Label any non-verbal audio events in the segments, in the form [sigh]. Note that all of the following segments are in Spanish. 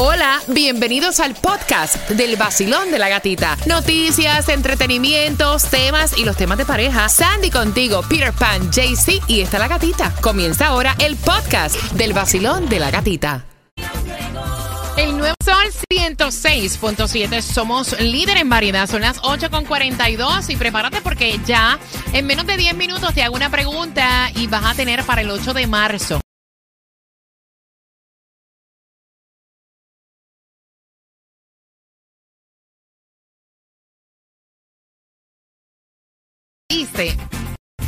Hola, bienvenidos al podcast del vacilón de la gatita. Noticias, entretenimientos, temas y los temas de pareja. Sandy contigo, Peter Pan, JC y está la gatita. Comienza ahora el podcast del vacilón de la gatita. El nuevo Sol 106.7. Somos líder en variedad. Son las 8.42 y prepárate porque ya en menos de 10 minutos te hago una pregunta y vas a tener para el 8 de marzo.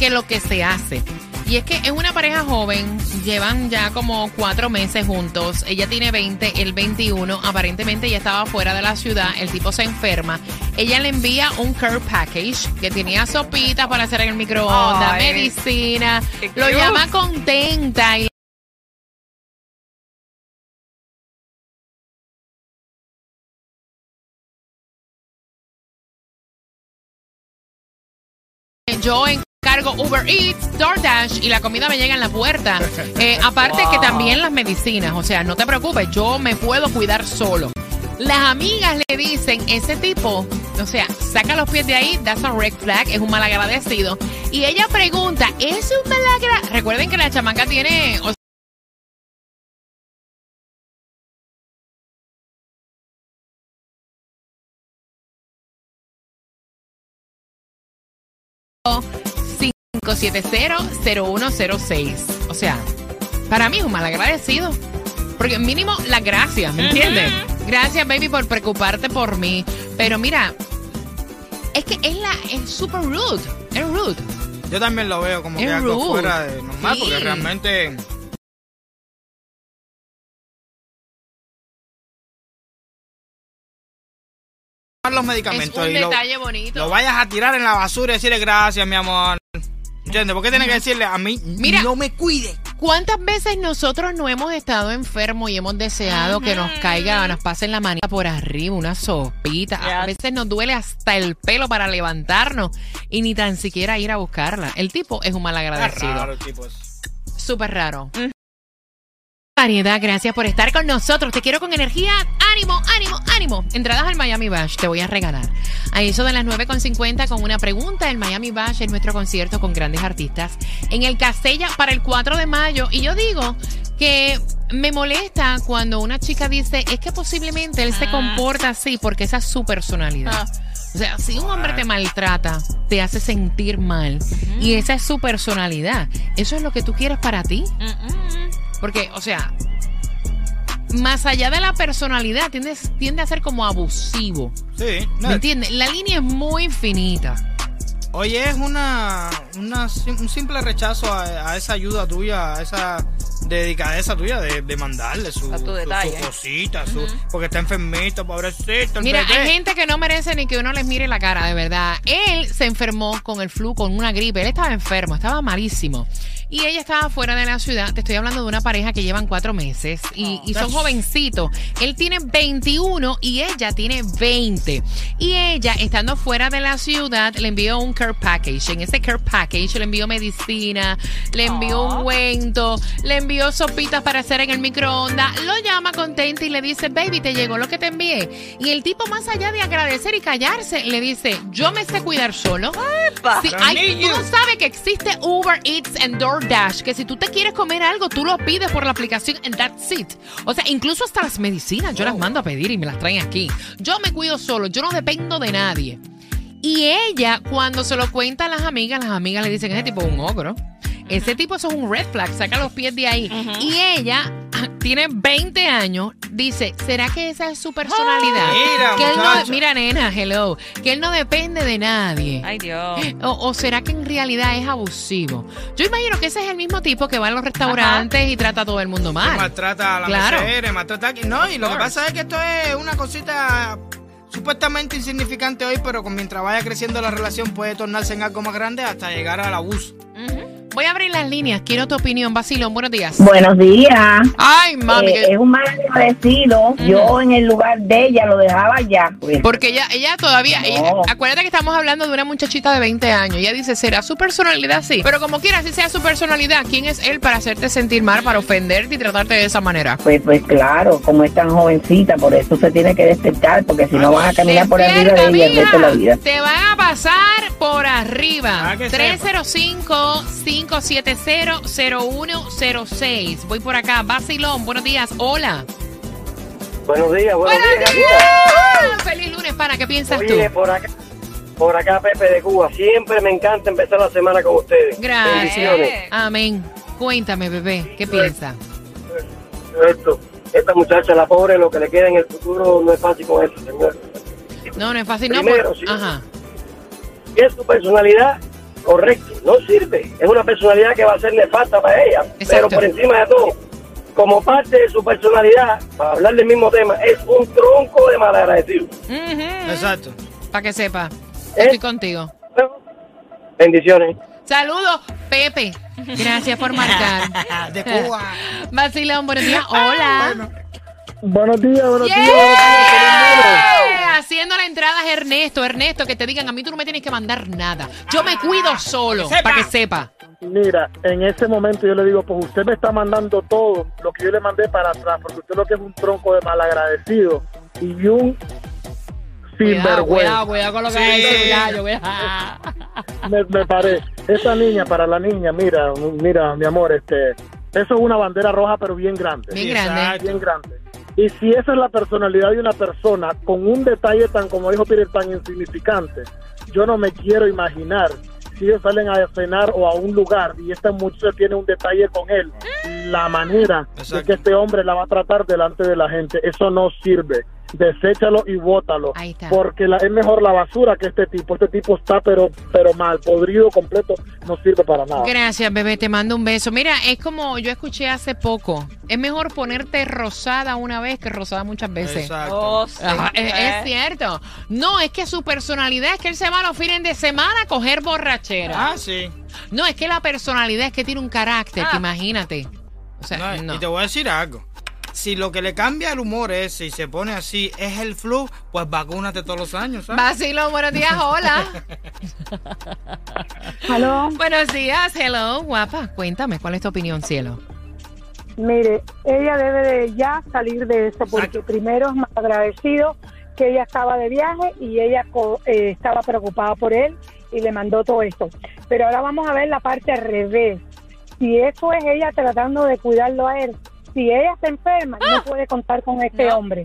Que lo que se hace. Y es que es una pareja joven, llevan ya como cuatro meses juntos. Ella tiene 20, él 21. Aparentemente ella estaba fuera de la ciudad. El tipo se enferma. Ella le envía un care package que tenía sopitas para hacer en el microondas, Ay, medicina. Lo cute. llama contenta y yo encargo Uber Eats, DoorDash y la comida me llega en la puerta. [laughs] Eh, aparte que también las medicinas, o sea, no te preocupes, yo me puedo cuidar solo. Las amigas le dicen, ese tipo, o sea, saca los pies de ahí, that's a red flag, es un malagradecido. Y ella pregunta, ¿es un malagradecido? Recuerden que la chamaca tiene... o 570-0106. O sea, para mí es un malagradecido. Porque mínimo las gracias, ¿me entiendes? Gracias, baby, por preocuparte por mí. Pero mira, es que es la es super rude. Es rude. Yo también lo veo como Es que algo rude. fuera de normal, Sí. porque realmente. los Es medicamentos un y lo, bonito. lo vayas a tirar en la basura y decirle gracias, mi amor. ¿Entiendes? ¿Por qué tienes que decirle a mí Mira. no me cuide? ¿Cuántas veces nosotros no hemos estado enfermos y hemos deseado que nos caiga, nos pasen la manita por arriba, una sopita? A veces nos duele hasta el pelo para levantarnos y ni tan siquiera ir a buscarla. El tipo es un tipo ese. Súper raro. Variedad, gracias por estar con nosotros. Te quiero con energía. Ánimo, ánimo, ánimo. Entradas al Miami Bash te voy a regalar. A eso de las 9.50 con una pregunta. El Miami Bash es nuestro concierto con grandes artistas en el Castella para el 4 de mayo. Y yo digo que me molesta cuando una chica dice es que posiblemente él se Ah. comporta así porque esa es su personalidad. Ah. O sea, si un hombre te maltrata, te hace sentir mal y esa es su personalidad, ¿eso es lo que tú quieres para ti? Porque, o sea, más allá de la personalidad, tiende, tiende a ser como abusivo. Sí, no, ¿Me entiendes? La línea es muy finita. Oye, es una, una un simple rechazo a, a esa ayuda tuya, a esa dedicadeza tuya de, de mandarle su, su- detalle. su cosita, su- porque está enfermito, pobrecito. el Mira, bebé. hay gente que no merece ni que uno les mire la cara, de verdad. Él se enfermó con el flu, con una gripe. Él estaba enfermo, estaba malísimo. Y ella estaba fuera de la ciudad. Te estoy hablando de una pareja que llevan cuatro meses y, y son jovencitos. Él tiene 21 y ella tiene 20. Y ella, estando fuera de la ciudad, le envió un care package. En ese care package le envió medicina, le envió Aw. ungüento, le envió sopitas para hacer en el microondas. Lo llama contenta y le dice, baby, te llegó lo que te envié. Y el tipo, más allá de agradecer y callarse, le dice, yo me sé cuidar solo. Sí, hay- tú no sabes que existe Uber Eats and DoorDash, que si tú te quieres comer algo, tú lo pides por la aplicación and that's it. O sea, incluso hasta las medicinas yo las mando a pedir y me las traen aquí. Yo me cuido solo, yo no dependo de nadie. Y ella, cuando se lo cuenta a las amigas, las amigas le dicen, ese tipo es un ogro. Ese tipo eso es un red flag, saca los pies de ahí. Y ella tiene 20 años, dice, ¿será que esa es su personalidad? Mira, que él no, muchacha. mira, nena, hello, que él no depende de nadie. Ay, Dios. O, o será que en realidad es abusivo? Yo imagino que ese es el mismo tipo que va a los restaurantes y trata a todo el mundo Que mal. maltrata a la Claro. mesera, maltrata a... No, y lo que course. pasa es que esto es una cosita supuestamente insignificante hoy, pero con mientras vaya creciendo la relación puede tornarse en algo más grande hasta llegar al abuso. Ujú. Voy a abrir las líneas. Quiero tu opinión, Basilón. Buenos días. Buenos días. Ay, mami. Eh, que- es un mal agradecido. Yo en el lugar de ella lo dejaba ya. pues. Porque ella, ella todavía, No. ella- acuérdate que estamos hablando de una muchachita de 20 años. Ella dice, ¿será su personalidad? Sí. Pero como quiera, si sea su personalidad, ¿quién es él para hacerte sentir mal, para ofenderte y tratarte de esa manera? Pues, pues claro, como es tan jovencita, por eso se tiene que despertar, porque si no vas a caminar por arriba de Despierta, ella el resto de la vida. Te van a pasar por arriba. Ah, que 305-570-0106. Voy por acá. Basilón, buenos días. Hola. Buenos días, buenos, Buenos días. días. Feliz lunes, pana. ¿Qué piensas tú? Oye, por acá, por acá Pepe de Cuba. Siempre me encanta empezar la semana con ustedes. Gracias. Amén. Cuéntame, bebé. ¿Qué piensas? Esto, esta muchacha, la pobre, lo que le queda en el futuro no es fácil con eso, señor. No, no es fácil. No, Primero, por- sí. Ajá. Es su personalidad, correcto, no sirve. Es una personalidad que va a ser nefasta para ella. Exacto. Pero por encima de todo, como parte de su personalidad, para hablar del mismo tema, es un tronco de malagradecido. Exacto. Para que sepa. ¿Eh? Estoy contigo. Bendiciones. Saludos, Pepe. Gracias por marcar. [laughs] De Cuba. [laughs] Vacilón, buenos días. Hola. Buenos días, buenos ¡Yeah! días. Haciendo la entrada es Ernesto, Ernesto, que te digan, a mí tú no me tienes que mandar nada. Yo me cuido solo, para que sepa. Mira, en ese momento yo le digo, pues usted me está mandando todo lo que yo le mandé para atrás, porque usted lo que es un tronco de malagradecido y un Cuidado, cuidado, sinvergüenza. cuidado con lo que Sí. dice, cuidado, yo voy a- Me, me paré. Esa niña, para la niña, mira, mira, mi amor, este, eso es una bandera roja, pero bien grande. Bien grande. Bien grande. Y si esa es la personalidad de una persona con un detalle tan, como dijo Peter, tan insignificante, yo no me quiero imaginar si ellos salen a cenar o a un lugar y esta muchacha tiene un detalle con él, la manera de que este hombre la va a tratar delante de la gente, eso no sirve. Deséchalo y bótalo. Ahí está. Porque la, es mejor la basura que este tipo. Este tipo está pero, pero mal, podrido completo, no sirve para nada. Gracias, bebé, te mando un beso. Mira, es como yo escuché hace poco. Es mejor ponerte rosada una vez que rosada muchas veces. Exacto. Ajá, es, es cierto. No, es que su personalidad es que él se va los fines de semana a coger borrachera. Ah, sí. No, es que la personalidad es que tiene un carácter, que imagínate. O sea, No, no. Y te voy a decir algo. Si lo que le cambia el humor es, si se pone así, es el flu, pues vacúnate todos los años, ¿sabes? Vacilo, buenos días, hola. [laughs] Aló, buenos días, hello, guapa. Cuéntame, ¿cuál es tu opinión, cielo? mire, ella debe de ya salir de eso porque Exacto. primero es más agradecido que ella estaba de viaje y ella co- eh, estaba preocupada por él y le mandó todo esto. Pero ahora vamos a ver la parte al revés. Si eso es ella tratando de cuidarlo a él, si ella se enferma, no puede contar con este No. hombre.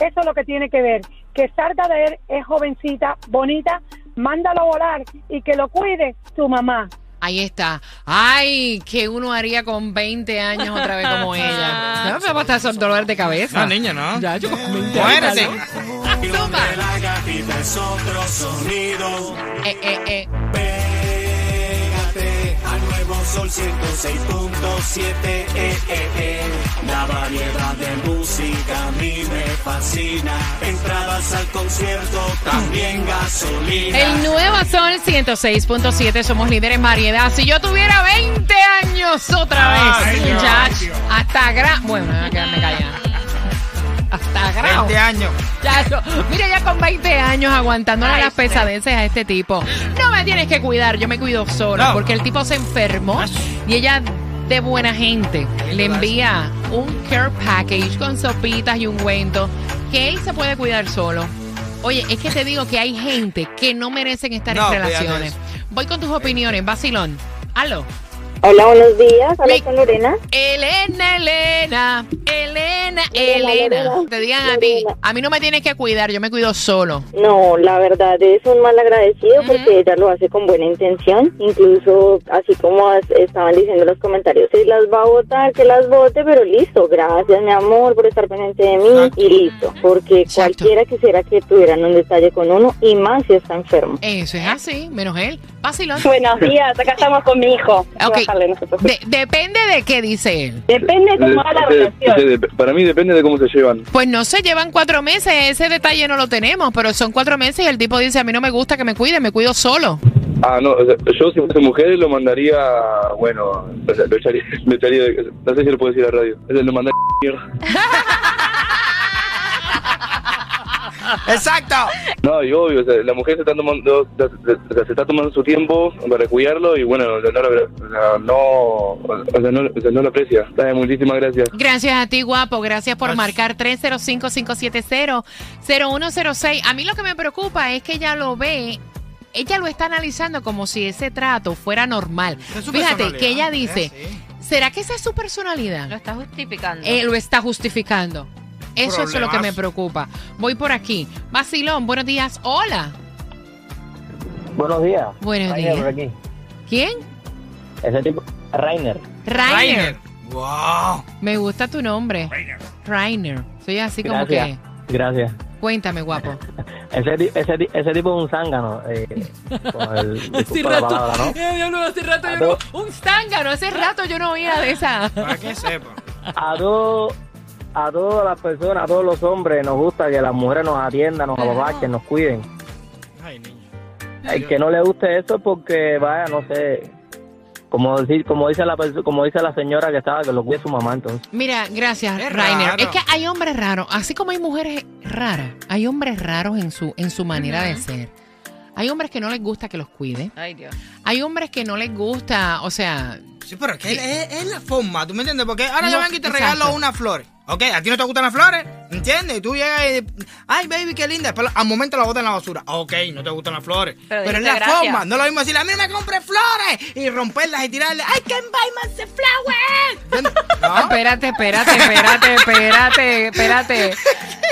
Eso es lo que tiene que ver. Que salga de él, es jovencita, bonita, mándalo a volar y que lo cuide su mamá. Ahí está. Ay, que uno haría con 20 años otra vez como [laughs] ella. No me va a estar dolor de cabeza. No, niña, no. Ya, yo con 20 Muérete. años. Zumba. La gatita es otro sonido. Eh, eh, eh. Sol 106.7. Eh, eh, eh. La variedad de música a mí me fascina. Entradas al concierto, también gasolina. El nuevo Sol 106.7, somos líderes en variedad. Si yo tuviera 20 años otra vez, muchacho, hasta gra... Bueno, me voy a quedarme callada. Hasta grado. 20 años. Chacho, mira, ya con 20 años aguantándole Ay, las pesadeces a este tipo. No me tienes que cuidar, yo me cuido sola. No. Porque el tipo se enfermó y ella, de buena gente, le envía un care package con sopitas y ungüento que él se puede cuidar solo. Oye, es que te digo que hay gente que no merecen estar No, en relaciones. Voy con tus opiniones, Basilón. Aló. Hola, buenos días. Hola, Mi- con Lorena. Elena, Elena, Elena, Elena, Elena. Te digan a ti, a mí no me tienes que cuidar, yo me cuido solo. No, la verdad es un mal agradecido porque ella lo hace con buena intención. Incluso, así como estaban diciendo en los comentarios, si las va a votar, que las vote, pero listo. Gracias, mi amor, por estar pendiente de mí Exacto. y listo. Porque Exacto. cualquiera quisiera que tuvieran un detalle con uno y más si está enfermo. Eso es así, menos él. Basilón. Buenos días, acá estamos con mi hijo. Ok. Bájale, no se preocupe. De- depende de qué dice él. Depende de cómo va la De- relación. para mí depende de cómo se llevan. Pues no se llevan cuatro meses, ese detalle no lo tenemos, pero son cuatro meses y el tipo dice, a mí no me gusta que me cuide, me cuido solo. Ah, no, o sea, yo si fuese mujer lo mandaría, bueno, lo echaría, [laughs] lo echaría de- no sé si lo puedo decir a la radio, Es lo mandaría [laughs] [laughs] Exacto. No, y obvio, o sea, la mujer se está tomando, se está tomando su tiempo para cuidarlo y bueno, no, no, lo- no, o sea, no, o sea, no lo aprecia. Dale, muchísimas gracias. Gracias a ti, guapo. Gracias por marcar 305-570-0106. A mí lo que me preocupa es que ella lo ve, ella lo está analizando como si ese trato fuera normal. Fíjate que ella dice. ¿será que esa es su personalidad? Lo está justificando. Eh, lo está justificando. Eso es lo que me preocupa. Voy por aquí. Vacilón, buenos días. Hola. Buenos días. Buenos Rainer días. por aquí. ¿Quién? Ese tipo, Rainer. Rainer. Rainer. Wow. Me gusta tu nombre. Rainer. Soy así como Gracias. Gracias. que. Cuéntame, guapo. [laughs] Ese, ti- ese, ti- ese tipo es un zángano. Eh, con el, [laughs] disculpa la palabra, ¿no? [laughs] Eh, no, hace rato yo no- Un zángano, hace rato yo no oía de esa. Para que sepa. A todos a todas las personas, a todos los hombres nos gusta que las mujeres nos atiendan, nos apapachen, nos cuiden. Ay, niño. El que no le guste eso es porque, vaya, no sé, como decir, como dice la como dice la señora que estaba, que lo cuide su mamá entonces. Mira, gracias, Es Rainer. raro. Es que hay hombres raros, así como hay mujeres raras, hay hombres raros en su, en su manera de ser. Hay hombres que no les gusta que los cuide. Ay, Dios. Hay hombres que no les gusta, o sea, Sí, pero es que es, es la forma, ¿tú me entiendes? Porque ahora No, yo vengo y te exacto. regalo unas flores. Ok, a ti no te gustan las flores, ¿entiendes? Y tú llegas y, ay, baby, qué linda. Después al momento la botas en la basura. Ok, no te gustan las flores. Pero Pero, es la gracias. forma, no lo mismo decirle, a mí me compré flores y romperlas y tirarle, I can buy myself flowers. No, [laughs] espérate, espérate, espérate, espérate, espérate.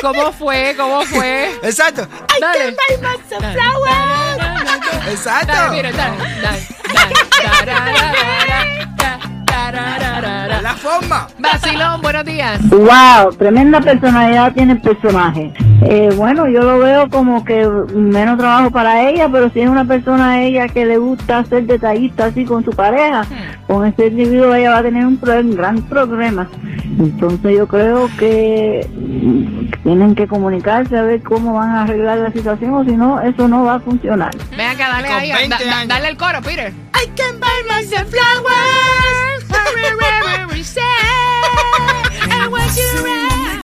¿Cómo fue? ¿Cómo fue? exacto. I Dale. can buy myself flowers. Exacto. Dale, mira, dale, dale, dale, la forma. Vacilón, buenos días. Wow, tremenda personalidad tiene el personaje. Eh, bueno, yo lo veo como que menos trabajo para ella, pero si es una persona a ella que le gusta ser detallista así con su pareja, con ese individuo ella va a tener un, pro- un gran problema. Entonces yo creo que tienen que comunicarse a ver cómo van a arreglar la situación o si no, eso no va a funcionar. Ven acá, dale ahí, 20 da- da- años. dale el coro, Peter. I can buy myself flowers. you around.